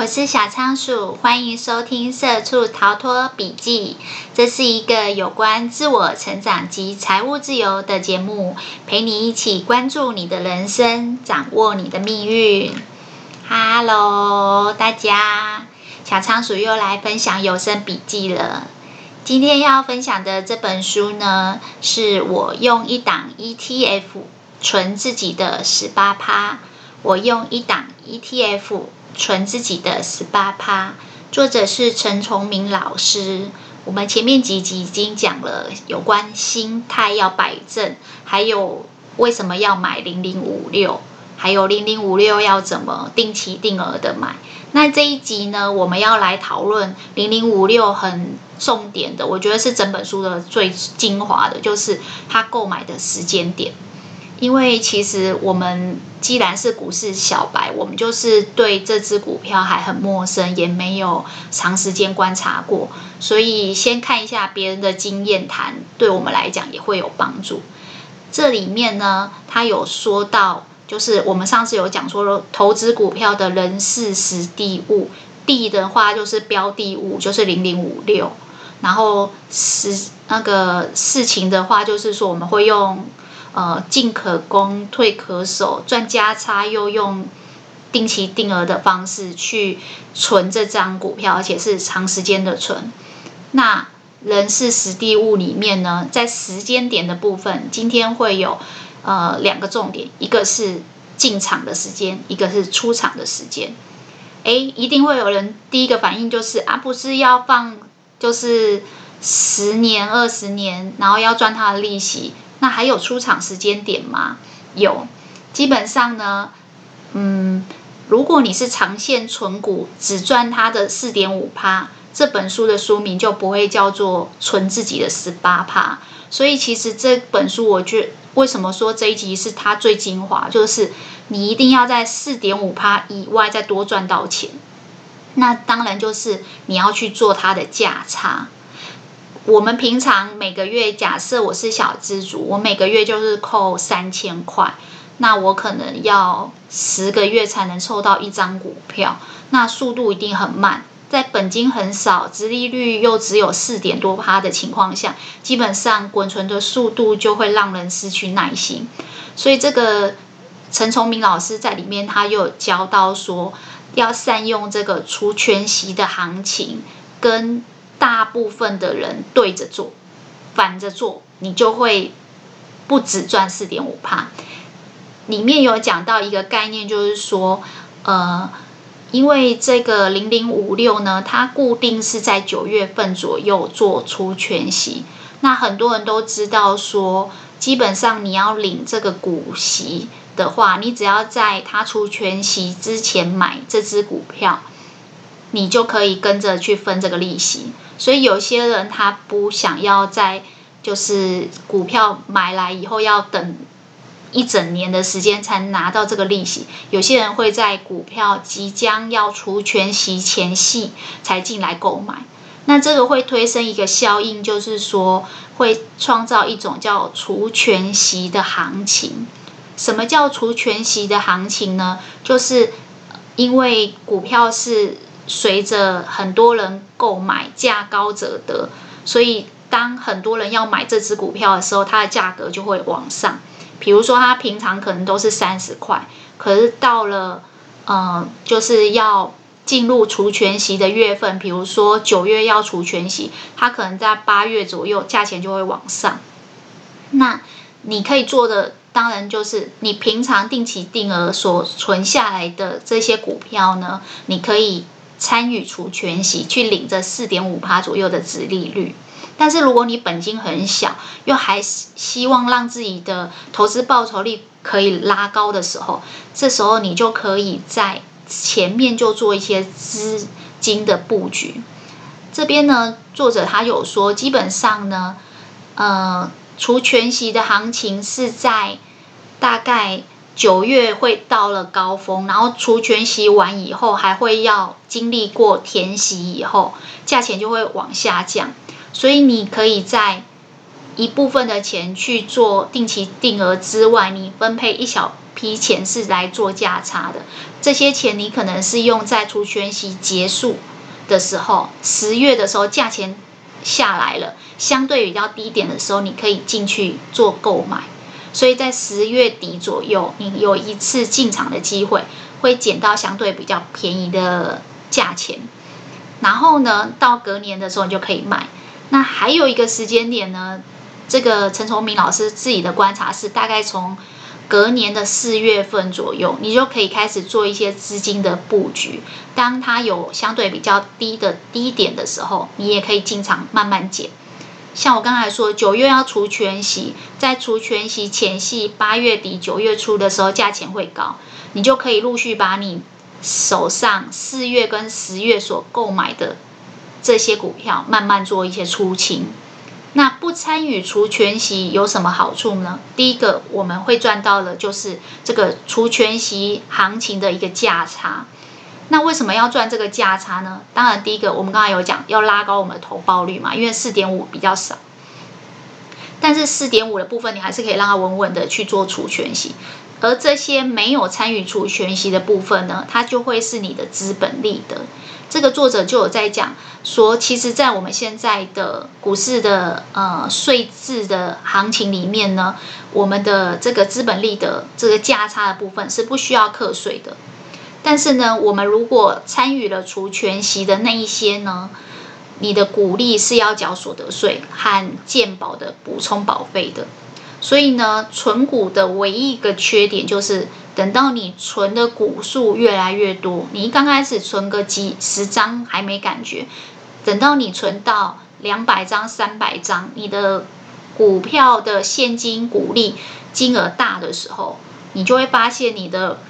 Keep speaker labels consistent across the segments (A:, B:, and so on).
A: 我是小仓鼠，欢迎收听《社畜逃脱笔记》。这是一个有关自我成长及财务自由的节目，陪你一起关注你的人生，掌握你的命运。Hello，大家，小仓鼠又来分享有声笔记了。今天要分享的这本书呢，是我用一档 ETF 存自己的十八趴。我用一档 ETF 存自己的十八趴。作者是陈崇明老师。我们前面几集已经讲了有关心态要摆正，还有为什么要买零零五六，还有零零五六要怎么定期定额的买。那这一集呢，我们要来讨论零零五六很重点的，我觉得是整本书的最精华的，就是他购买的时间点。因为其实我们既然是股市小白，我们就是对这只股票还很陌生，也没有长时间观察过，所以先看一下别人的经验谈，对我们来讲也会有帮助。这里面呢，他有说到。就是我们上次有讲说，投资股票的人事实地物，地的话就是标的物，就是零零五六，然后时那个事情的话，就是说我们会用呃进可攻退可守，赚加差又用定期定额的方式去存这张股票，而且是长时间的存。那人事时地物里面呢，在时间点的部分，今天会有。呃，两个重点，一个是进场的时间，一个是出场的时间。诶，一定会有人第一个反应就是啊，不是要放就是十年、二十年，然后要赚它的利息，那还有出场时间点吗？有，基本上呢，嗯，如果你是长线存股，只赚它的四点五趴，这本书的书名就不会叫做存自己的十八趴。所以其实这本书，我觉得为什么说这一集是它最精华，就是你一定要在四点五趴以外再多赚到钱。那当然就是你要去做它的价差。我们平常每个月，假设我是小资主，我每个月就是扣三千块，那我可能要十个月才能凑到一张股票，那速度一定很慢。在本金很少、殖利率又只有四点多趴的情况下，基本上滚存的速度就会让人失去耐心。所以这个陈崇明老师在里面他又教到说，要善用这个除权息的行情，跟大部分的人对着做，反着做，你就会不止赚四点五趴。里面有讲到一个概念，就是说，呃。因为这个零零五六呢，它固定是在九月份左右做出全息。那很多人都知道说，基本上你要领这个股息的话，你只要在它出全息之前买这支股票，你就可以跟着去分这个利息。所以有些人他不想要在就是股票买来以后要等。一整年的时间才拿到这个利息，有些人会在股票即将要除权息前夕才进来购买，那这个会推升一个效应，就是说会创造一种叫除权息的行情。什么叫除权息的行情呢？就是因为股票是随着很多人购买，价高者得，所以当很多人要买这只股票的时候，它的价格就会往上。比如说，它平常可能都是三十块，可是到了，嗯、就是要进入除权息的月份，比如说九月要除权息，它可能在八月左右价钱就会往上。那你可以做的，当然就是你平常定期定额所存下来的这些股票呢，你可以参与除权息，去领这四点五趴左右的殖利率。但是如果你本金很小，又还希望让自己的投资报酬率可以拉高的时候，这时候你就可以在前面就做一些资金的布局。这边呢，作者他有说，基本上呢，呃，除权息的行情是在大概九月会到了高峰，然后除权息完以后，还会要经历过填息以后，价钱就会往下降。所以你可以在一部分的钱去做定期定额之外，你分配一小批钱是来做价差的。这些钱你可能是用在除权息结束的时候，十月的时候价钱下来了，相对比较低点的时候，你可以进去做购买。所以在十月底左右，你有一次进场的机会，会捡到相对比较便宜的价钱。然后呢，到隔年的时候你就可以卖。那还有一个时间点呢？这个陈崇明老师自己的观察是，大概从隔年的四月份左右，你就可以开始做一些资金的布局。当它有相对比较低的低点的时候，你也可以进场慢慢捡。像我刚才说，九月要除权息，在除权息前夕，八月底九月初的时候，价钱会高，你就可以陆续把你手上四月跟十月所购买的这些股票，慢慢做一些出清。那不参与除权息有什么好处呢？第一个，我们会赚到的就是这个除权息行情的一个价差。那为什么要赚这个价差呢？当然，第一个我们刚才有讲要拉高我们的投报率嘛，因为四点五比较少。但是四点五的部分，你还是可以让它稳稳的去做除权息。而这些没有参与除权息的部分呢，它就会是你的资本利得。这个作者就有在讲说，其实，在我们现在的股市的呃税制的行情里面呢，我们的这个资本利得这个价差的部分是不需要课税的。但是呢，我们如果参与了除全息的那一些呢，你的股利是要缴所得税和健保的补充保费的。所以呢，存股的唯一一个缺点就是。等到你存的股数越来越多，你刚开始存个几十张还没感觉，等到你存到两百张、三百张，你的股票的现金股利金额大的时候，你就会发现你的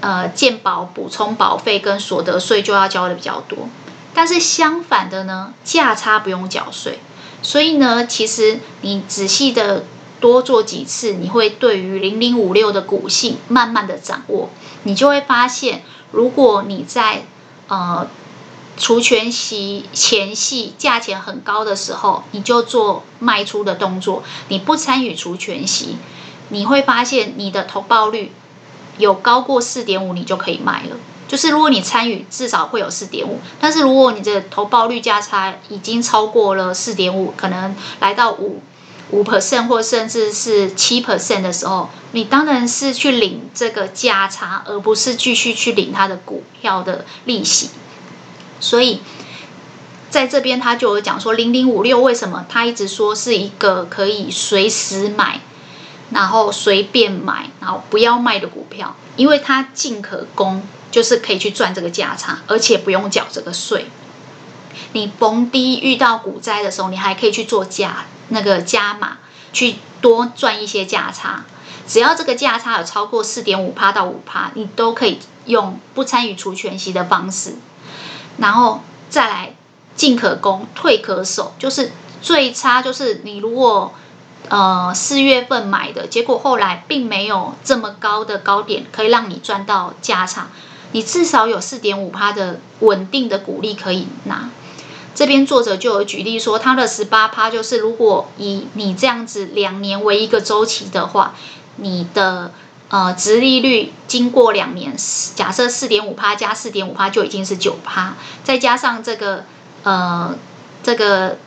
A: 呃健保补充保费跟所得税就要交的比较多。但是相反的呢，价差不用缴税，所以呢，其实你仔细的。多做几次，你会对于零零五六的股性慢慢的掌握，你就会发现，如果你在呃除权息前夕价钱很高的时候，你就做卖出的动作，你不参与除权息，你会发现你的投报率有高过四点五，你就可以卖了。就是如果你参与，至少会有四点五，但是如果你的投报率价差已经超过了四点五，可能来到五。五 percent 或甚至是七 percent 的时候，你当然是去领这个价差，而不是继续去领它的股票的利息。所以在这边他就有讲说，零零五六为什么他一直说是一个可以随时买，然后随便买，然后不要卖的股票，因为它进可攻，就是可以去赚这个价差，而且不用缴这个税。你逢低遇到股灾的时候，你还可以去做加。那个加码去多赚一些价差，只要这个价差有超过四点五趴到五趴，你都可以用不参与除权息的方式，然后再来进可攻，退可守，就是最差就是你如果呃四月份买的结果后来并没有这么高的高点可以让你赚到价差，你至少有四点五趴的稳定的股利可以拿。这边作者就有举例说，他的十八趴就是，如果以你这样子两年为一个周期的话，你的呃殖利率经过两年，假设四点五趴加四点五趴就已经是九趴，再加上这个呃这个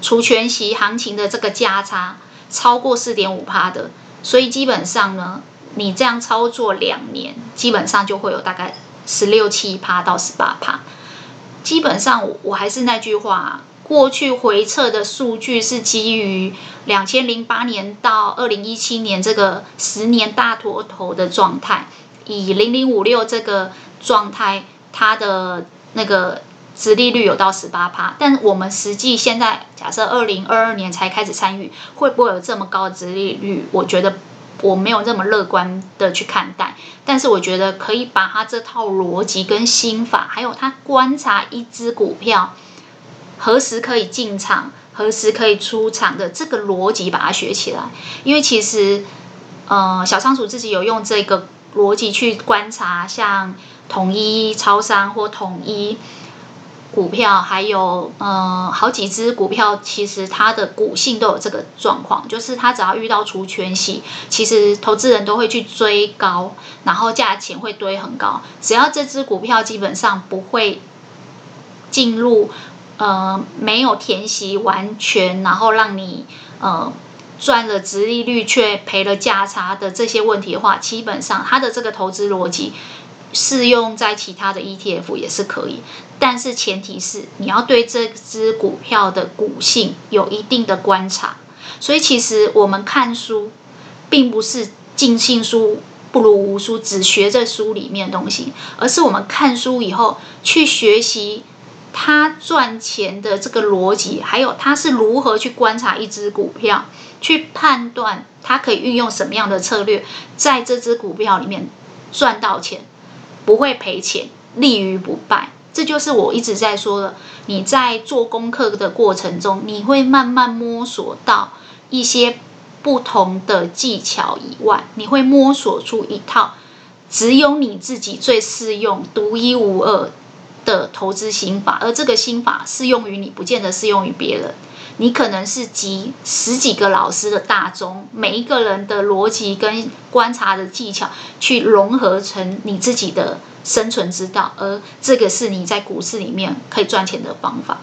A: 除权息行情的这个价差超过四点五趴的，所以基本上呢，你这样操作两年，基本上就会有大概十六七趴到十八趴。基本上，我还是那句话，过去回测的数据是基于两千零八年到二零一七年这个十年大多头的状态，以零零五六这个状态，它的那个殖利率有到十八趴，但我们实际现在假设二零二二年才开始参与，会不会有这么高的殖利率？我觉得。我没有这么乐观的去看待，但是我觉得可以把他这套逻辑跟心法，还有他观察一只股票何时可以进场、何时可以出场的这个逻辑，把它学起来。因为其实，呃，小仓鼠自己有用这个逻辑去观察，像统一超商或统一，股票，还有呃好几只股票，其实它的股性都有这个状况，就是它只要遇到除权息，其实投资人都会去追高，然后价钱会堆很高。只要这只股票基本上不会进入呃没有填息完全，然后让你呃赚了殖利率却赔了价差的这些问题的话，基本上它的这个投资逻辑。适用在其他的 ETF 也是可以，但是前提是你要对这只股票的股性有一定的观察。所以其实我们看书，并不是尽信书不如无书，只学这书里面的东西，而是我们看书以后去学习他赚钱的这个逻辑，还有他是如何去观察一只股票，去判断他可以运用什么样的策略，在这只股票里面赚到钱。不会赔钱，立于不败，这就是我一直在说的。你在做功课的过程中，你会慢慢摸索到一些不同的技巧以外，你会摸索出一套只有你自己最适用、独一无二的投资心法，而这个心法适用于你，不见得适用于别人。你可能是集十几个老师的大宗，每一个人的逻辑跟观察的技巧，去融合成你自己的生存之道，而这个是你在股市里面可以赚钱的方法。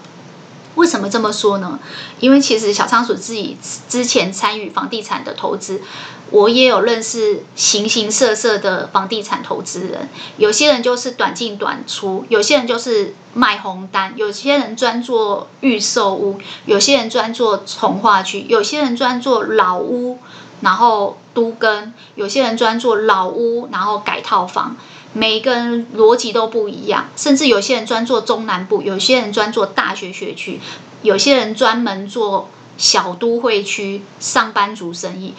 A: 为什么这么说呢？因为其实小仓鼠自己之前参与房地产的投资，我也有认识形形色色的房地产投资人。有些人就是短进短出，有些人就是卖红单，有些人专做预售屋，有些人专做从化区，有些人专做老屋，然后都更，有些人专做老屋，然后改套房。每一个人逻辑都不一样，甚至有些人专做中南部，有些人专做大学学区，有些人专门做小都会区上班族生意。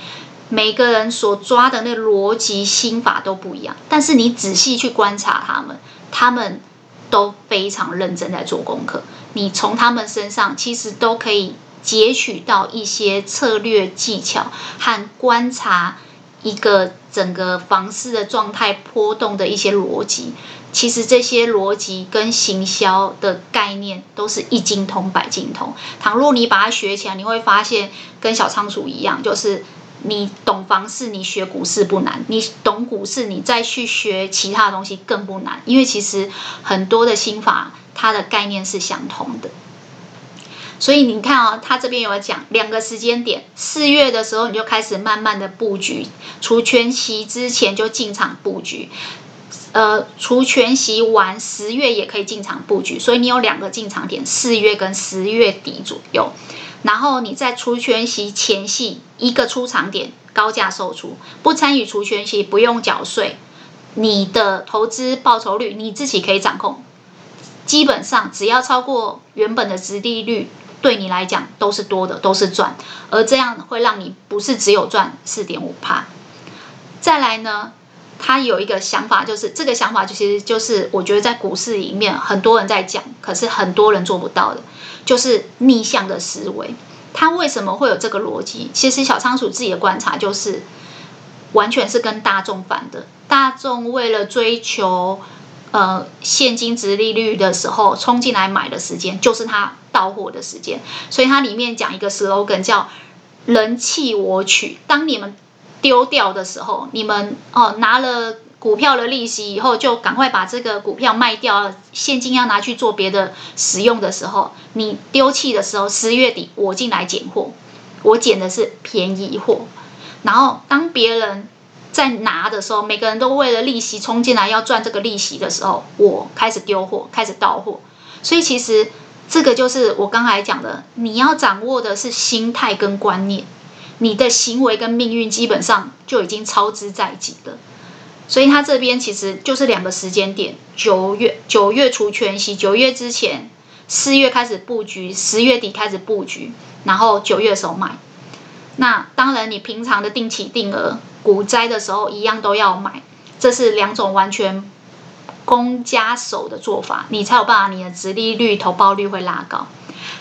A: 每个人所抓的那逻辑心法都不一样，但是你仔细去观察他们，他们都非常认真在做功课。你从他们身上其实都可以截取到一些策略技巧和观察。一个整个房市的状态波动的一些逻辑，其实这些逻辑跟行销的概念都是一精通百精通。倘若你把它学起来，你会发现跟小仓鼠一样，就是你懂房市，你学股市不难；你懂股市，你再去学其他东西更不难，因为其实很多的心法，它的概念是相同的。所以你看哦，他这边有讲两个时间点，四月的时候你就开始慢慢的布局，除全息之前就进场布局，呃，除全息完十月也可以进场布局，所以你有两个进场点，四月跟十月底左右，然后你在除权息前夕一个出场点，高价售出，不参与除权息不用缴税，你的投资报酬率你自己可以掌控，基本上只要超过原本的殖利率。对你来讲都是多的，都是赚，而这样会让你不是只有赚四点五趴。再来呢，他有一个想法，就是这个想法其实就是我觉得在股市里面很多人在讲，可是很多人做不到的，就是逆向的思维。他为什么会有这个逻辑？其实小仓鼠自己的观察就是，完全是跟大众反的。大众为了追求。呃，现金殖利率的时候冲进来买的时间，就是它到货的时间。所以它里面讲一个 slogan 叫“人弃我取”。当你们丢掉的时候，你们哦、拿了股票的利息以后，就赶快把这个股票卖掉，现金要拿去做别的使用的时候，你丢弃的时候，十月底我进来捡货，我捡的是便宜货。然后当别人。在拿的时候，每个人都为了利息冲进来要赚这个利息的时候，我开始丢货，开始倒货。所以其实这个就是我刚才讲的，你要掌握的是心态跟观念，你的行为跟命运基本上就已经操之在即了。所以他这边其实就是两个时间点：九月九月除权息，九月之前，四月开始布局，十月底开始布局，然后九月的时候买。那当然，你平常的定期定额股灾的时候一样都要买，这是两种完全攻加守的做法，你才有办法，你的殖利率、投报率会拉高。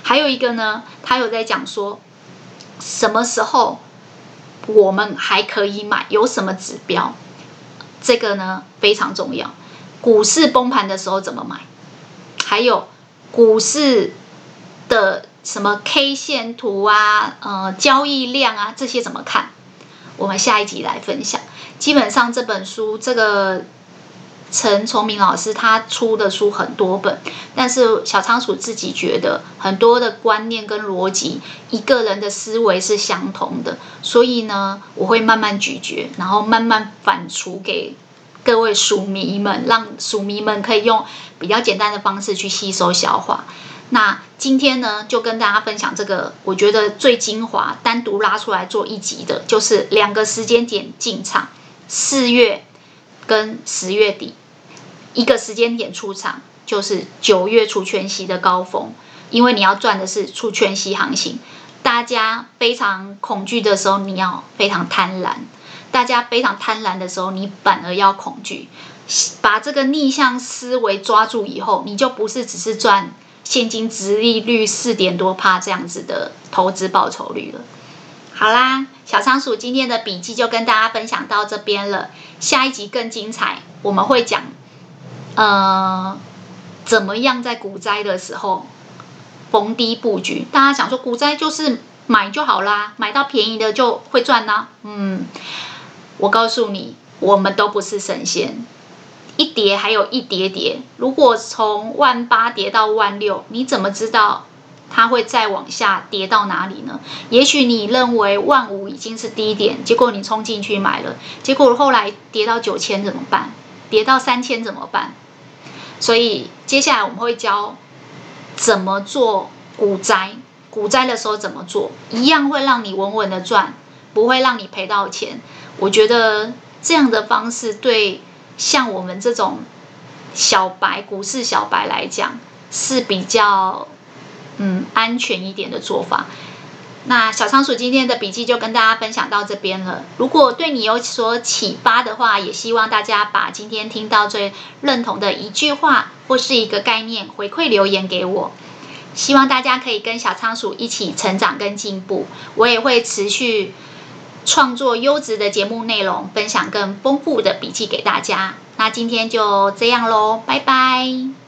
A: 还有一个呢，他有在讲说，什么时候我们还可以买，有什么指标？这个呢非常重要。股市崩盘的时候怎么买？还有股市的什么 K 线图啊，呃，交易量啊，这些怎么看？我们下一集来分享。基本上这本书，这个陈崇明老师他出的书很多本，但是小仓鼠自己觉得很多的观念跟逻辑，一个人的思维是相同的，所以呢，我会慢慢咀嚼，然后慢慢反刍给各位鼠迷们，让鼠迷们可以用比较简单的方式去吸收消化。那今天呢，就跟大家分享这个，我觉得最精华，单独拉出来做一集的，就是两个时间点进场，四月跟十月底，一个时间点出场，就是九月除权息的高峰，因为你要赚的是除权息行情，大家非常恐惧的时候，你要非常贪婪；大家非常贪婪的时候，你反而要恐惧。把这个逆向思维抓住以后，你就不是只是赚。现金殖利率四点多帕这样子的投资报酬率了。好啦，小仓鼠今天的笔记就跟大家分享到这边了。下一集更精彩，我们会讲，呃，怎么样在股灾的时候逢低布局。大家想说股灾就是买就好啦，买到便宜的就会赚啦。嗯，我告诉你，我们都不是神仙。一跌还有一跌跌，如果从万八跌到万六，你怎么知道它会再往下跌到哪里呢？也许你认为万五已经是低点，结果你冲进去买了，结果后来跌到九千怎么办？跌到三千怎么办？所以接下来我们会教怎么做股灾，股灾的时候怎么做，一样会让你稳稳的赚，不会让你赔到钱。我觉得这样的方式对。像我们这种小白，股市小白来讲是比较嗯安全一点的做法。那小仓鼠今天的笔记就跟大家分享到这边了。如果对你有所启发的话，也希望大家把今天听到最认同的一句话或是一个概念回馈留言给我。希望大家可以跟小仓鼠一起成长跟进步。我也会持续。创作优质的节目内容，分享更丰富的笔记给大家。那今天就这样喽，拜拜。